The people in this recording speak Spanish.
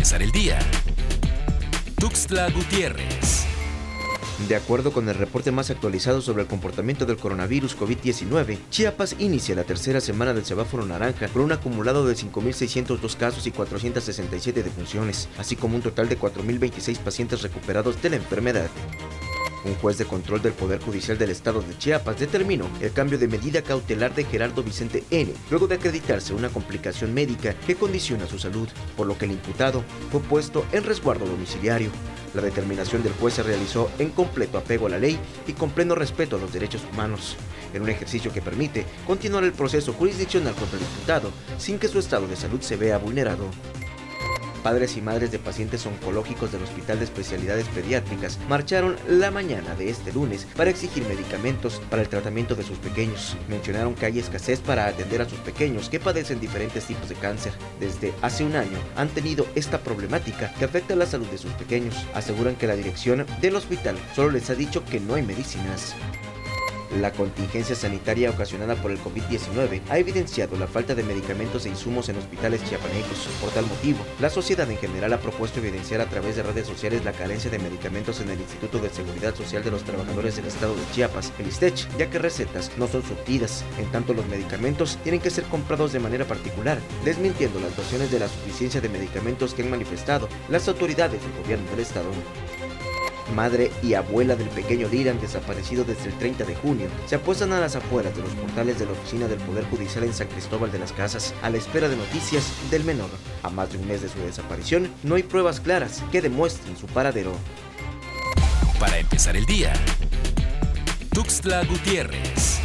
el día. Tuxtla Gutiérrez. De acuerdo con el reporte más actualizado sobre el comportamiento del coronavirus COVID-19, Chiapas inicia la tercera semana del semáforo naranja con un acumulado de 5.602 casos y 467 defunciones, así como un total de 4.026 pacientes recuperados de la enfermedad. Un juez de control del Poder Judicial del Estado de Chiapas determinó el cambio de medida cautelar de Gerardo Vicente N, luego de acreditarse una complicación médica que condiciona su salud, por lo que el imputado fue puesto en resguardo domiciliario. La determinación del juez se realizó en completo apego a la ley y con pleno respeto a los derechos humanos, en un ejercicio que permite continuar el proceso jurisdiccional contra el imputado sin que su estado de salud se vea vulnerado. Padres y madres de pacientes oncológicos del Hospital de Especialidades Pediátricas marcharon la mañana de este lunes para exigir medicamentos para el tratamiento de sus pequeños. Mencionaron que hay escasez para atender a sus pequeños que padecen diferentes tipos de cáncer. Desde hace un año han tenido esta problemática que afecta la salud de sus pequeños. Aseguran que la dirección del hospital solo les ha dicho que no hay medicinas. La contingencia sanitaria ocasionada por el COVID-19 ha evidenciado la falta de medicamentos e insumos en hospitales chiapanecos. Por tal motivo, la sociedad en general ha propuesto evidenciar a través de redes sociales la carencia de medicamentos en el Instituto de Seguridad Social de los Trabajadores del Estado de Chiapas, el ISTECH, ya que recetas no son surtidas. En tanto, los medicamentos tienen que ser comprados de manera particular, desmintiendo las versiones de la suficiencia de medicamentos que han manifestado las autoridades del gobierno del Estado madre y abuela del pequeño Dylan desaparecido desde el 30 de junio, se apuestan a las afueras de los portales de la oficina del Poder Judicial en San Cristóbal de las Casas a la espera de noticias del menor. A más de un mes de su desaparición, no hay pruebas claras que demuestren su paradero. Para empezar el día, Tuxtla Gutiérrez.